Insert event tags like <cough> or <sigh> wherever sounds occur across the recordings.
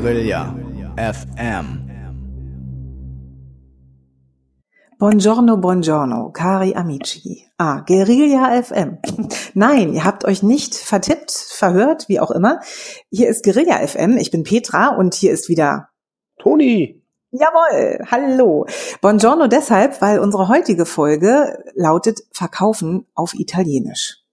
Guerilla FM. Buongiorno, buongiorno, cari amici. Ah, Guerilla FM. <laughs> Nein, ihr habt euch nicht vertippt, verhört, wie auch immer. Hier ist Guerilla FM. Ich bin Petra und hier ist wieder Toni. Jawohl, hallo. Buongiorno deshalb, weil unsere heutige Folge lautet Verkaufen auf Italienisch.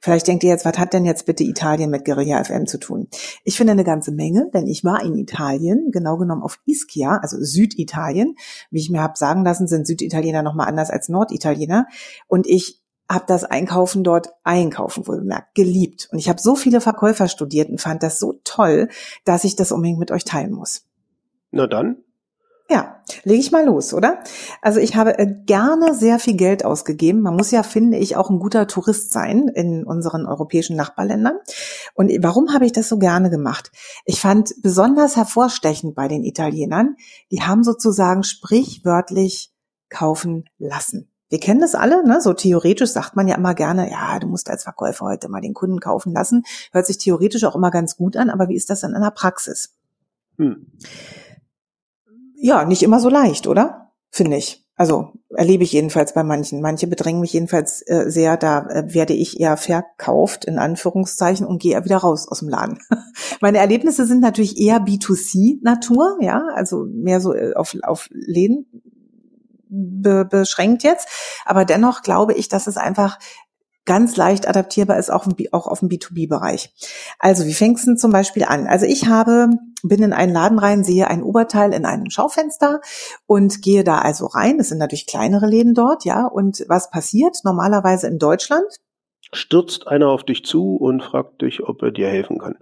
Vielleicht denkt ihr jetzt, was hat denn jetzt bitte Italien mit Guerilla FM zu tun? Ich finde eine ganze Menge, denn ich war in Italien, genau genommen auf Ischia, also Süditalien. Wie ich mir habe sagen lassen, sind Süditaliener nochmal anders als Norditaliener. Und ich habe das Einkaufen dort, Einkaufen wohl bemerkt, geliebt. Und ich habe so viele Verkäufer studiert und fand das so toll, dass ich das unbedingt mit euch teilen muss. Na dann. Ja, lege ich mal los, oder? Also ich habe äh, gerne sehr viel Geld ausgegeben. Man muss ja, finde ich, auch ein guter Tourist sein in unseren europäischen Nachbarländern. Und warum habe ich das so gerne gemacht? Ich fand besonders hervorstechend bei den Italienern, die haben sozusagen sprichwörtlich kaufen lassen. Wir kennen das alle, ne? so theoretisch sagt man ja immer gerne, ja, du musst als Verkäufer heute mal den Kunden kaufen lassen. Hört sich theoretisch auch immer ganz gut an, aber wie ist das dann in der Praxis? Hm ja, nicht immer so leicht, oder? Finde ich. Also erlebe ich jedenfalls bei manchen. Manche bedrängen mich jedenfalls äh, sehr, da äh, werde ich eher verkauft, in Anführungszeichen, und gehe wieder raus aus dem Laden. <laughs> Meine Erlebnisse sind natürlich eher B2C-Natur, ja, also mehr so äh, auf, auf Läden be beschränkt jetzt. Aber dennoch glaube ich, dass es einfach ganz leicht adaptierbar ist, auch, auch auf dem B2B-Bereich. Also, wie fängst du zum Beispiel an? Also ich habe, bin in einen Laden rein, sehe ein Oberteil in einem Schaufenster und gehe da also rein. Das sind natürlich kleinere Läden dort, ja. Und was passiert normalerweise in Deutschland? Stürzt einer auf dich zu und fragt dich, ob er dir helfen kann.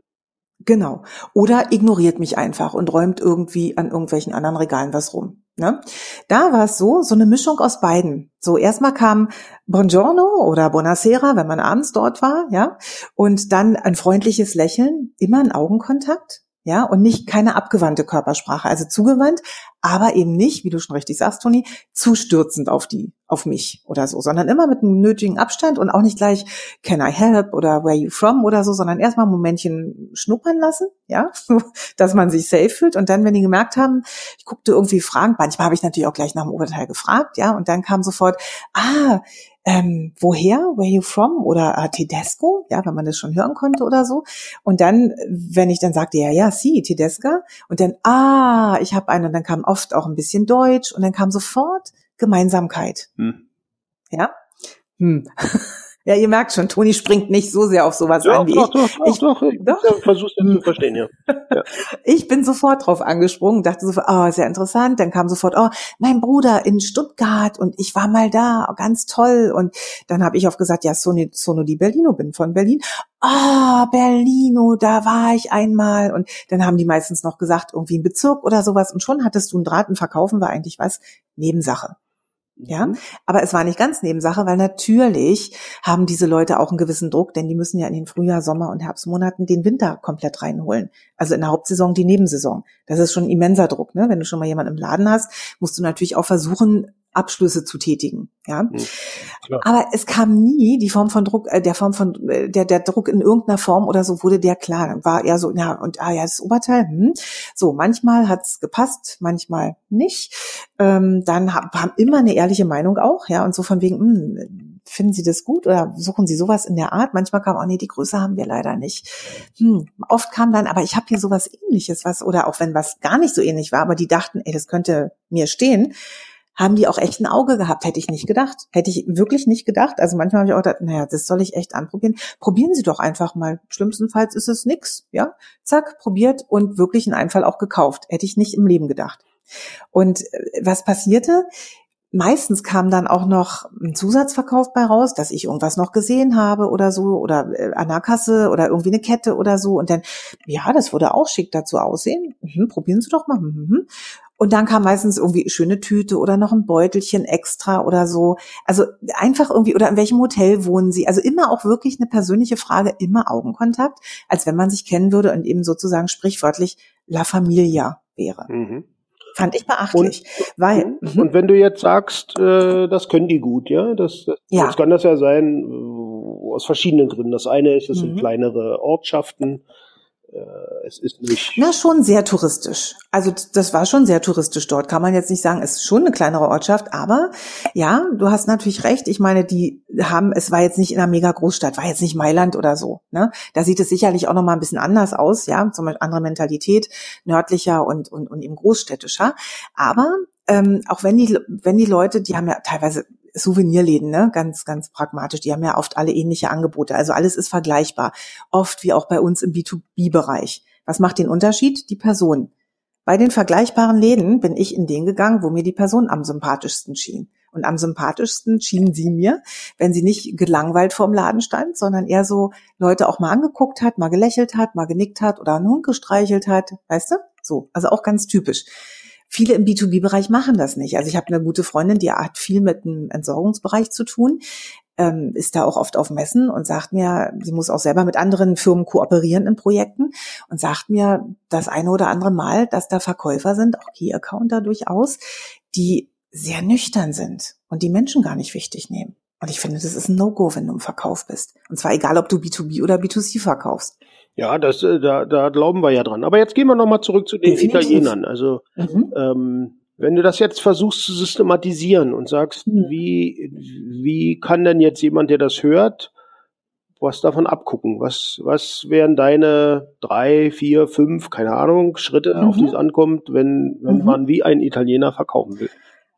Genau. Oder ignoriert mich einfach und räumt irgendwie an irgendwelchen anderen Regalen was rum. Ne? Da war es so, so eine Mischung aus beiden. So erstmal kam Buongiorno oder Buonasera, wenn man abends dort war, ja, und dann ein freundliches Lächeln, immer ein Augenkontakt, ja, und nicht keine abgewandte Körpersprache, also zugewandt, aber eben nicht, wie du schon richtig sagst, Toni, zu stürzend auf die, auf mich oder so, sondern immer mit einem nötigen Abstand und auch nicht gleich can I help? oder where you from? oder so, sondern erstmal ein Momentchen schnuppern lassen, ja, <laughs> dass man sich safe fühlt. Und dann, wenn die gemerkt haben, ich guckte irgendwie fragend, manchmal habe ich natürlich auch gleich nach dem Oberteil gefragt, ja, und dann kam sofort, ah, ähm, woher, where you from oder äh, Tedesco, ja, wenn man das schon hören konnte oder so. Und dann, wenn ich dann sagte, ja, ja, sie, Tedesca, und dann, ah, ich habe einen, und dann kam oft auch ein bisschen Deutsch und dann kam sofort Gemeinsamkeit. Hm. Ja. Hm. <laughs> Ja, ihr merkt schon, Toni springt nicht so sehr auf sowas ja, an wie doch, ich. Doch, ich doch, ich doch. Ja, versuch's zu verstehen, ja. <laughs> ja. Ich bin sofort drauf angesprungen, dachte sofort, oh, sehr interessant. Dann kam sofort, oh, mein Bruder in Stuttgart und ich war mal da, oh, ganz toll. Und dann habe ich oft gesagt, ja, Sono, Sono di Berlino, bin von Berlin. Ah, oh, Berlino, da war ich einmal. Und dann haben die meistens noch gesagt, irgendwie ein Bezirk oder sowas. Und schon hattest du einen Draht und verkaufen war eigentlich was Nebensache. Ja, mhm. aber es war nicht ganz Nebensache, weil natürlich haben diese Leute auch einen gewissen Druck, denn die müssen ja in den Frühjahr, Sommer und Herbstmonaten den Winter komplett reinholen. Also in der Hauptsaison die Nebensaison. Das ist schon immenser Druck, ne? Wenn du schon mal jemanden im Laden hast, musst du natürlich auch versuchen, Abschlüsse zu tätigen. Ja, mhm, aber es kam nie die Form von Druck, äh, der Form von äh, der der Druck in irgendeiner Form oder so wurde der klar. War eher so, ja und ah ja das Oberteil. Hm. So manchmal hat's gepasst, manchmal nicht. Ähm, dann haben hab immer eine ehrliche Meinung auch, ja und so von wegen. Hm, Finden Sie das gut oder suchen Sie sowas in der Art? Manchmal kam auch, nee, die Größe haben wir leider nicht. Hm, oft kam dann, aber ich habe hier sowas ähnliches, was, oder auch wenn was gar nicht so ähnlich war, aber die dachten, ey, das könnte mir stehen haben die auch echt ein Auge gehabt. Hätte ich nicht gedacht. Hätte ich wirklich nicht gedacht. Also manchmal habe ich auch gedacht, naja, das soll ich echt anprobieren. Probieren Sie doch einfach mal. Schlimmstenfalls ist es nix. Ja, zack, probiert und wirklich einen Einfall auch gekauft. Hätte ich nicht im Leben gedacht. Und äh, was passierte? Meistens kam dann auch noch ein Zusatzverkauf bei raus, dass ich irgendwas noch gesehen habe oder so oder äh, an der Kasse oder irgendwie eine Kette oder so und dann ja, das würde auch schick dazu aussehen. Mhm, probieren Sie doch mal. Mhm. Und dann kam meistens irgendwie schöne Tüte oder noch ein Beutelchen extra oder so. Also einfach irgendwie, oder in welchem Hotel wohnen Sie? Also immer auch wirklich eine persönliche Frage, immer Augenkontakt, als wenn man sich kennen würde und eben sozusagen sprichwörtlich La Familia wäre. Mhm. Fand ich beachtlich. Und, weil, und, und wenn du jetzt sagst, äh, das können die gut, ja, das, das, ja. das kann das ja sein, äh, aus verschiedenen Gründen. Das eine ist, es mhm. sind kleinere Ortschaften, es ist nicht. Na, schon sehr touristisch. Also das war schon sehr touristisch dort. Kann man jetzt nicht sagen, es ist schon eine kleinere Ortschaft, aber ja, du hast natürlich recht. Ich meine, die haben, es war jetzt nicht in einer mega Großstadt, war jetzt nicht Mailand oder so. Ne? Da sieht es sicherlich auch nochmal ein bisschen anders aus, ja, zum Beispiel andere Mentalität, nördlicher und, und, und eben großstädtischer. Aber ähm, auch wenn die, wenn die Leute, die haben ja teilweise Souvenirläden, ne? ganz, ganz pragmatisch. Die haben ja oft alle ähnliche Angebote. Also alles ist vergleichbar. Oft wie auch bei uns im B2B-Bereich. Was macht den Unterschied? Die Person. Bei den vergleichbaren Läden bin ich in den gegangen, wo mir die Person am sympathischsten schien. Und am sympathischsten schien sie mir, wenn sie nicht gelangweilt vorm Laden stand, sondern eher so Leute auch mal angeguckt hat, mal gelächelt hat, mal genickt hat oder einen Hund gestreichelt hat. Weißt du? So. Also auch ganz typisch. Viele im B2B-Bereich machen das nicht. Also ich habe eine gute Freundin, die hat viel mit dem Entsorgungsbereich zu tun, ähm, ist da auch oft auf Messen und sagt mir, sie muss auch selber mit anderen Firmen kooperieren in Projekten und sagt mir das eine oder andere Mal, dass da Verkäufer sind, auch Key-Accounter durchaus, die sehr nüchtern sind und die Menschen gar nicht wichtig nehmen. Und ich finde, das ist ein No-Go, wenn du im Verkauf bist. Und zwar egal, ob du B2B oder B2C verkaufst. Ja, das, äh, da, da glauben wir ja dran. Aber jetzt gehen wir nochmal zurück zu den Definitiv. Italienern. Also Mhm. ähm, wenn du das jetzt versuchst zu systematisieren und sagst, Mhm. wie, wie kann denn jetzt jemand, der das hört, was davon abgucken? Was, was wären deine drei, vier, fünf, keine Ahnung, Schritte, auf Mhm. die es ankommt, wenn, wenn Mhm. man wie ein Italiener verkaufen will?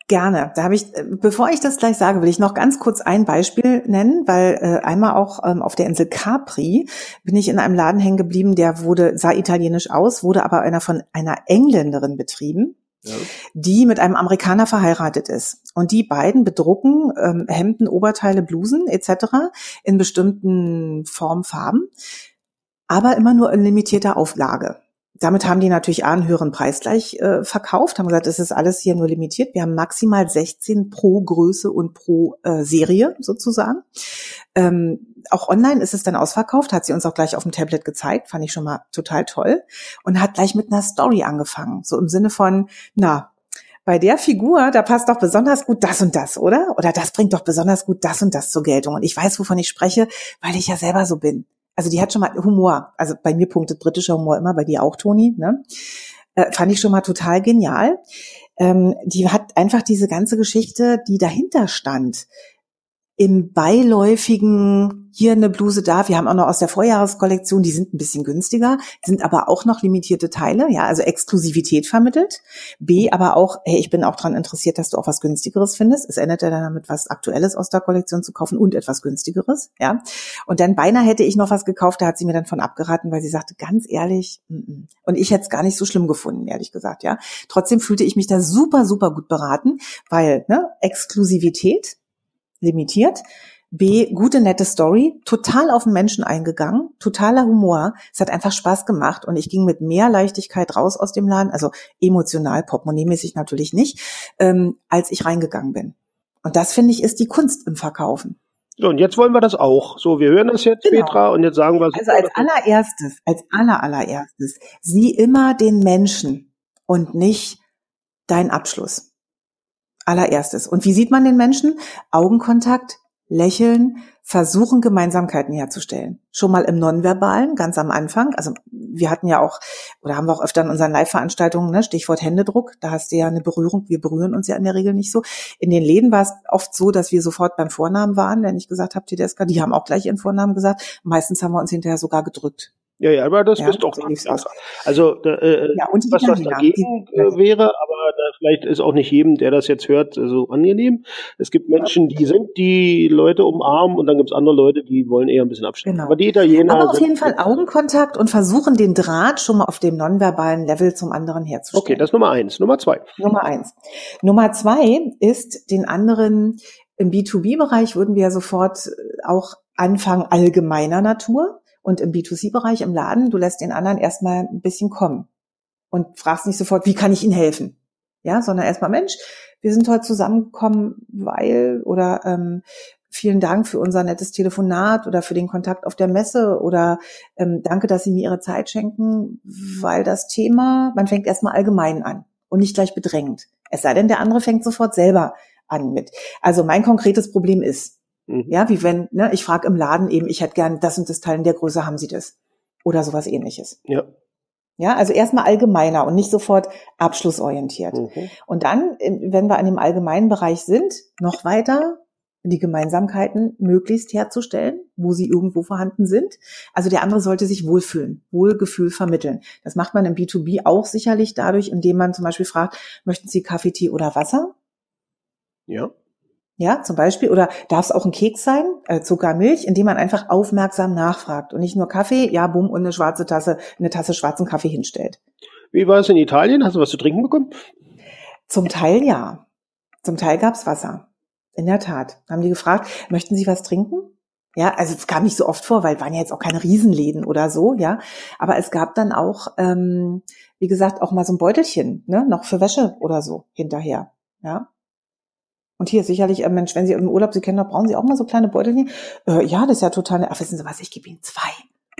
Gerne. Da habe ich, äh, bevor ich das gleich sage, will ich noch ganz kurz ein Beispiel nennen, weil äh, einmal auch ähm, auf der Insel Capri bin ich in einem Laden hängen geblieben, der wurde sah italienisch aus, wurde aber einer von einer Engländerin betrieben, Ja. die mit einem Amerikaner verheiratet ist. Und die beiden bedrucken ähm, Hemden, Oberteile, Blusen etc. in bestimmten Formen, Farben, aber immer nur in limitierter Auflage. Damit haben die natürlich einen höheren Preis gleich äh, verkauft, haben gesagt, es ist alles hier nur limitiert. Wir haben maximal 16 pro Größe und pro äh, Serie sozusagen. Ähm, auch online ist es dann ausverkauft, hat sie uns auch gleich auf dem Tablet gezeigt, fand ich schon mal total toll. Und hat gleich mit einer Story angefangen, so im Sinne von, na, bei der Figur, da passt doch besonders gut das und das, oder? Oder das bringt doch besonders gut das und das zur Geltung. Und ich weiß, wovon ich spreche, weil ich ja selber so bin. Also die hat schon mal Humor. Also bei mir punktet britischer Humor immer, bei dir auch, Toni. Ne? Äh, fand ich schon mal total genial. Ähm, die hat einfach diese ganze Geschichte, die dahinter stand, im beiläufigen, hier eine Bluse da, wir haben auch noch aus der Vorjahreskollektion, die sind ein bisschen günstiger, sind aber auch noch limitierte Teile, ja, also Exklusivität vermittelt. B, aber auch, hey, ich bin auch dran interessiert, dass du auch was günstigeres findest. Es ändert ja dann damit, was Aktuelles aus der Kollektion zu kaufen und etwas günstigeres, ja. Und dann beinahe hätte ich noch was gekauft, da hat sie mir dann von abgeraten, weil sie sagte, ganz ehrlich, mm, mm. und ich hätte es gar nicht so schlimm gefunden, ehrlich gesagt, ja. Trotzdem fühlte ich mich da super, super gut beraten, weil, ne, Exklusivität, limitiert. B, gute, nette Story, total auf den Menschen eingegangen, totaler Humor. Es hat einfach Spaß gemacht und ich ging mit mehr Leichtigkeit raus aus dem Laden, also emotional, portemonnaiemäßig natürlich nicht, ähm, als ich reingegangen bin. Und das, finde ich, ist die Kunst im Verkaufen. So, und jetzt wollen wir das auch. So, wir hören das jetzt, Genau. Petra, und jetzt sagen wir Also als allererstes, als aller, allererstes, sieh immer den Menschen und nicht deinen Abschluss. Allererstes. Und wie sieht man den Menschen? Augenkontakt, lächeln, versuchen Gemeinsamkeiten herzustellen. Schon mal im Nonverbalen, ganz am Anfang. Also wir hatten ja auch, oder haben wir auch öfter in unseren Live-Veranstaltungen, ne, Stichwort Händedruck, da hast du ja eine Berührung, wir berühren uns ja in der Regel nicht so. In den Läden war es oft so, dass wir sofort beim Vornamen waren, wenn ich gesagt habe, Tedesca, die haben auch gleich ihren Vornamen gesagt. Meistens haben wir uns hinterher sogar gedrückt. Ja, ja, aber das Ja, bist doch so. Also äh, Ja, und was, was Italiener, dagegen die- äh, wäre, aber vielleicht ist auch nicht jedem, der das jetzt hört, so angenehm. Es gibt Menschen, die sind die Leute umarmen und dann gibt es andere Leute, die wollen eher ein bisschen abstellen. Genau. Aber die Italiener Aber auf jeden Fall Augenkontakt und versuchen, den Draht schon mal auf dem nonverbalen Level zum anderen herzustellen. Okay, das ist Nummer eins. Nummer zwei. Nummer eins. Nummer zwei ist, den anderen im B2B-Bereich würden wir ja sofort äh, auch anfangen, allgemeiner Natur. Und im B2C-Bereich, im Laden, du lässt den anderen erstmal ein bisschen kommen und fragst nicht sofort, wie kann ich Ihnen helfen? Ja, sondern erstmal, Mensch, wir sind heute zusammengekommen, weil oder ähm, vielen Dank für unser nettes Telefonat oder für den Kontakt auf der Messe oder ähm, danke, dass Sie mir Ihre Zeit schenken, weil das Thema, man fängt erstmal allgemein an und nicht gleich bedrängt. Es sei denn, der andere fängt sofort selber an mit. Also mein konkretes Problem ist, Mhm. ja, wie wenn, ne, ich frage im Laden eben, ich hätte gern das und das Teil in der Größe, haben Sie das? oder sowas ähnliches. Ja. Ja, also erstmal allgemeiner und nicht sofort abschlussorientiert. Mhm. Und dann, wenn wir an dem allgemeinen Bereich sind, noch weiter die Gemeinsamkeiten möglichst herzustellen, wo sie irgendwo vorhanden sind. Also der andere sollte sich wohlfühlen, Wohlgefühl vermitteln. Das macht man im B2B auch sicherlich dadurch, indem man zum Beispiel fragt, möchten Sie Kaffee, Tee oder Wasser? Ja. Ja, zum Beispiel. Oder darf es auch ein Keks sein, äh, Zucker, Milch, indem man einfach aufmerksam nachfragt und nicht nur Kaffee, ja, bumm, und eine schwarze Tasse, eine Tasse schwarzen Kaffee hinstellt. Wie war es in Italien? Hast du was zu trinken bekommen? Zum Teil ja. Zum Teil gab's Wasser. In der Tat. Haben die gefragt, möchten Sie was trinken? Ja, also es kam nicht so oft vor, weil waren ja jetzt auch keine Riesenläden oder so, ja. Aber es gab dann auch, ähm, wie gesagt, auch mal so ein Beutelchen, ne, noch für Wäsche oder so hinterher, ja. Und hier sicherlich, äh, Mensch, wenn Sie im Urlaub Sie kennen, da brauchen Sie auch mal so kleine Beutelchen. Äh, ja, das ist ja total, ach, wissen Sie was, ich gebe Ihnen zwei.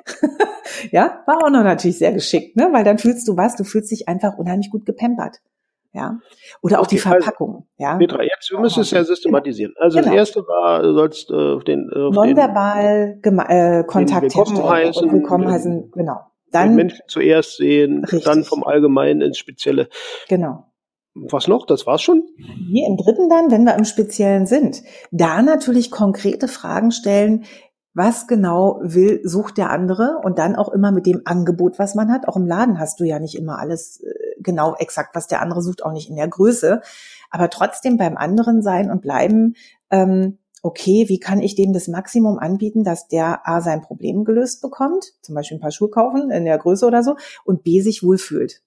<laughs> ja, war auch noch natürlich sehr geschickt, ne? Weil dann fühlst du was, du fühlst dich einfach unheimlich gut gepampert. Ja. Oder auch die Okay, also, Verpackung, ja. Petra, jetzt, wir müssen es ja systematisieren. Also Genau. das erste war, du sollst äh, auf den, äh, auf den, Nonverbal äh, Kontakt willkommen heißen, willkommen den- heißen, genau. den Dann, Menschen zuerst sehen, Richtig. dann vom Allgemeinen ins Spezielle. genau. Was noch? Das war's schon? Hier im dritten dann, wenn wir im Speziellen sind, da natürlich konkrete Fragen stellen, was genau will, sucht der andere und dann auch immer mit dem Angebot, was man hat. Auch im Laden hast du ja nicht immer alles äh, genau exakt, was der andere sucht, auch nicht in der Größe, aber trotzdem beim anderen sein und bleiben, ähm, okay, wie kann ich dem das Maximum anbieten, dass der A sein Problem gelöst bekommt, zum Beispiel ein paar Schuhe kaufen in der Größe oder so, und B sich wohlfühlt.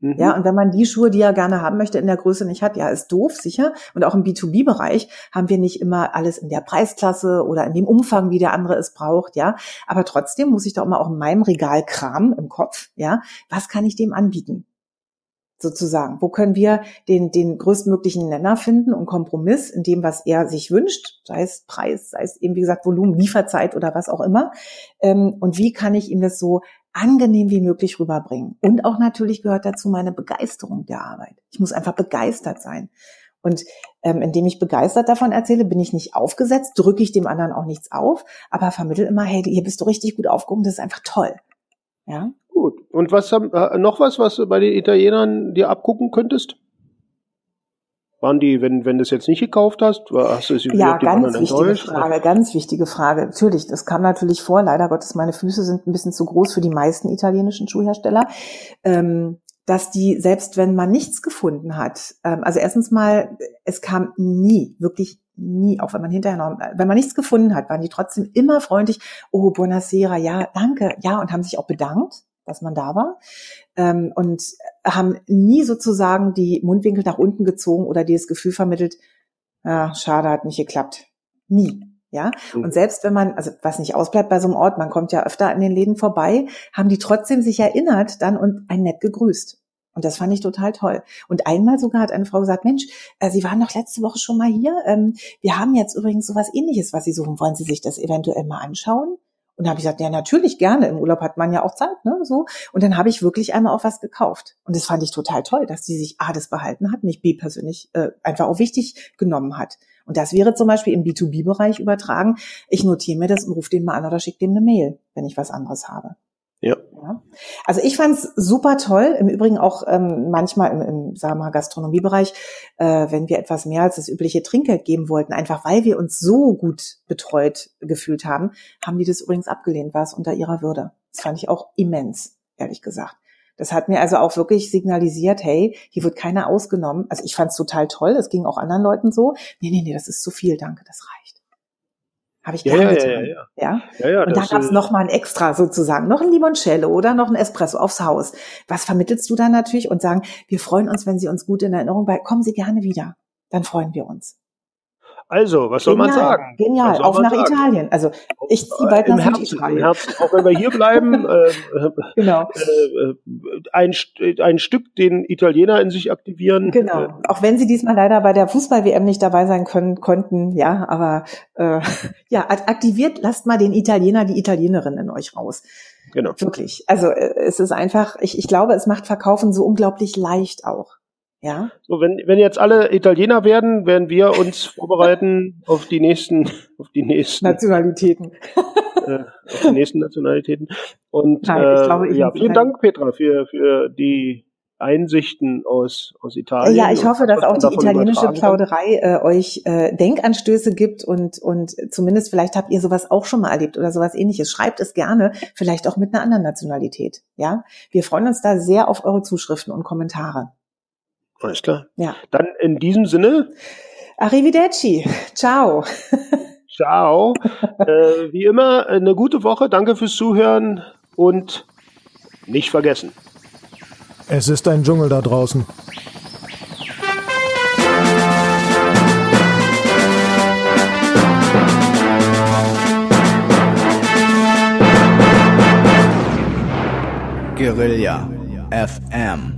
Mhm. Ja, und wenn man die Schuhe, die er gerne haben möchte, in der Größe nicht hat, ja, ist doof, sicher. Und auch im B2B-Bereich haben wir nicht immer alles in der Preisklasse oder in dem Umfang, wie der andere es braucht, ja. Aber trotzdem muss ich doch immer auch in meinem Regal kramen im Kopf, ja. Was kann ich dem anbieten? Sozusagen. Wo können wir den, den größtmöglichen Nenner finden und Kompromiss in dem, was er sich wünscht, sei es Preis, sei es eben, wie gesagt, Volumen, Lieferzeit oder was auch immer. Ähm, und wie kann ich ihm das so angenehm wie möglich rüberbringen. Und auch natürlich gehört dazu meine Begeisterung der Arbeit. Ich muss einfach begeistert sein. Und ähm, indem ich begeistert davon erzähle, bin ich nicht aufgesetzt, drücke ich dem anderen auch nichts auf, aber vermittel immer, hey, hier bist du richtig gut aufgehoben, das ist einfach toll. Ja. Gut. Und was haben, äh, noch was, was du bei den Italienern dir abgucken könntest? Waren die, wenn, wenn du es jetzt nicht gekauft hast, war- hast du es Ja, die ganz anderen wichtige enttäuscht? Frage, ganz wichtige Frage. Natürlich, das kam natürlich vor. Leider Gottes, meine Füße sind ein bisschen zu groß für die meisten italienischen Schuhhersteller. Ähm, dass die, selbst wenn man nichts gefunden hat, ähm, also erstens mal, es kam nie, wirklich nie, auch wenn man hinterher noch, wenn man nichts gefunden hat, waren die trotzdem immer freundlich, oh, buonasera, ja, danke, ja, und haben sich auch bedankt, dass man da war, ähm, und haben nie sozusagen die Mundwinkel nach unten gezogen oder dir das Gefühl vermittelt, ah, schade, hat nicht geklappt. Nie. Ja, Mhm. und selbst wenn man, also was nicht ausbleibt bei so einem Ort, man kommt ja öfter an den Läden vorbei, haben die trotzdem sich erinnert dann und ein nett gegrüßt. Und das fand ich total toll. Und einmal sogar hat eine Frau gesagt, Mensch, äh, Sie waren doch letzte Woche schon mal hier. Ähm, wir haben jetzt übrigens sowas ähnliches, was Sie suchen. Wollen Sie sich das eventuell mal anschauen? Und da habe ich gesagt, ja, natürlich gerne. Im Urlaub hat man ja auch Zeit, ne? So. Und dann habe ich wirklich einmal auch was gekauft. Und das fand ich total toll, dass die sich A, das behalten hat, mich B persönlich äh, einfach auch wichtig genommen hat. Und das wäre zum Beispiel im B2B-Bereich übertragen. Ich notiere mir das und rufe den mal an oder schicke dem eine Mail, wenn ich was anderes habe. Ja. Ja. Also ich fand es super toll. Im Übrigen auch ähm, manchmal im, im sagen wir mal, Gastronomiebereich, äh, wenn wir etwas mehr als das übliche Trinkgeld geben wollten, einfach weil wir uns so gut betreut gefühlt haben, haben die das übrigens abgelehnt, war es unter ihrer Würde. Das fand ich auch immens, ehrlich gesagt. Das hat mir also auch wirklich signalisiert, hey, hier wird keiner ausgenommen. Also ich fand es total toll, es ging auch anderen Leuten so. Nee, nee, nee, das ist zu viel, danke, das reicht. Habe ich gerne ja, getan. ja, ja. ja? Ja, Und da das, gab's äh, noch mal ein Extra sozusagen, noch ein Limoncello oder noch ein Espresso aufs Haus. Was vermittelst du dann natürlich und sagen, wir freuen uns, wenn Sie uns gut in Erinnerung bei, kommen Sie gerne wieder. Dann freuen wir uns. Also, was soll man Genial, sagen? Genial, auf nach sagen? Italien. Also ich ziehe bald Im nach Herzen, im Süditalien. Herzen. Auch wenn wir hier bleiben, <laughs> äh, Genau. äh, ein, ein Stück den Italiener in sich aktivieren. Äh, Genau. Auch wenn sie diesmal leider bei der Fußball-WM nicht dabei sein können, konnten, ja, aber äh, <laughs> ja, ak- aktiviert, lasst mal den Italiener, die Italienerin in euch raus. Genau. Wirklich. Also äh, es ist einfach, ich, ich glaube, es macht Verkaufen so unglaublich leicht auch. Ja. So, wenn, wenn jetzt alle Italiener werden, werden wir uns vorbereiten <laughs> auf die nächsten, auf die nächsten Nationalitäten. äh, auf die nächsten Nationalitäten. Und Nein, ich glaube, ich äh, ja, vielen Dank, Petra, für, für die Einsichten aus, aus Italien. Ja, ich hoffe, dass auch die italienische. Plauderei äh, euch äh, Denkanstöße gibt und, und zumindest vielleicht habt ihr sowas auch schon mal erlebt oder sowas ähnliches. Schreibt es gerne, vielleicht auch mit einer anderen Nationalität. Ja, wir freuen uns da sehr auf eure Zuschriften und Kommentare. Alles klar. Ja. Dann in diesem Sinne, Arrivederci. Ciao. ciao. <laughs> äh, wie immer, eine gute Woche. Danke fürs Zuhören und nicht vergessen. Es ist ein Dschungel da draußen. Guerilla FM.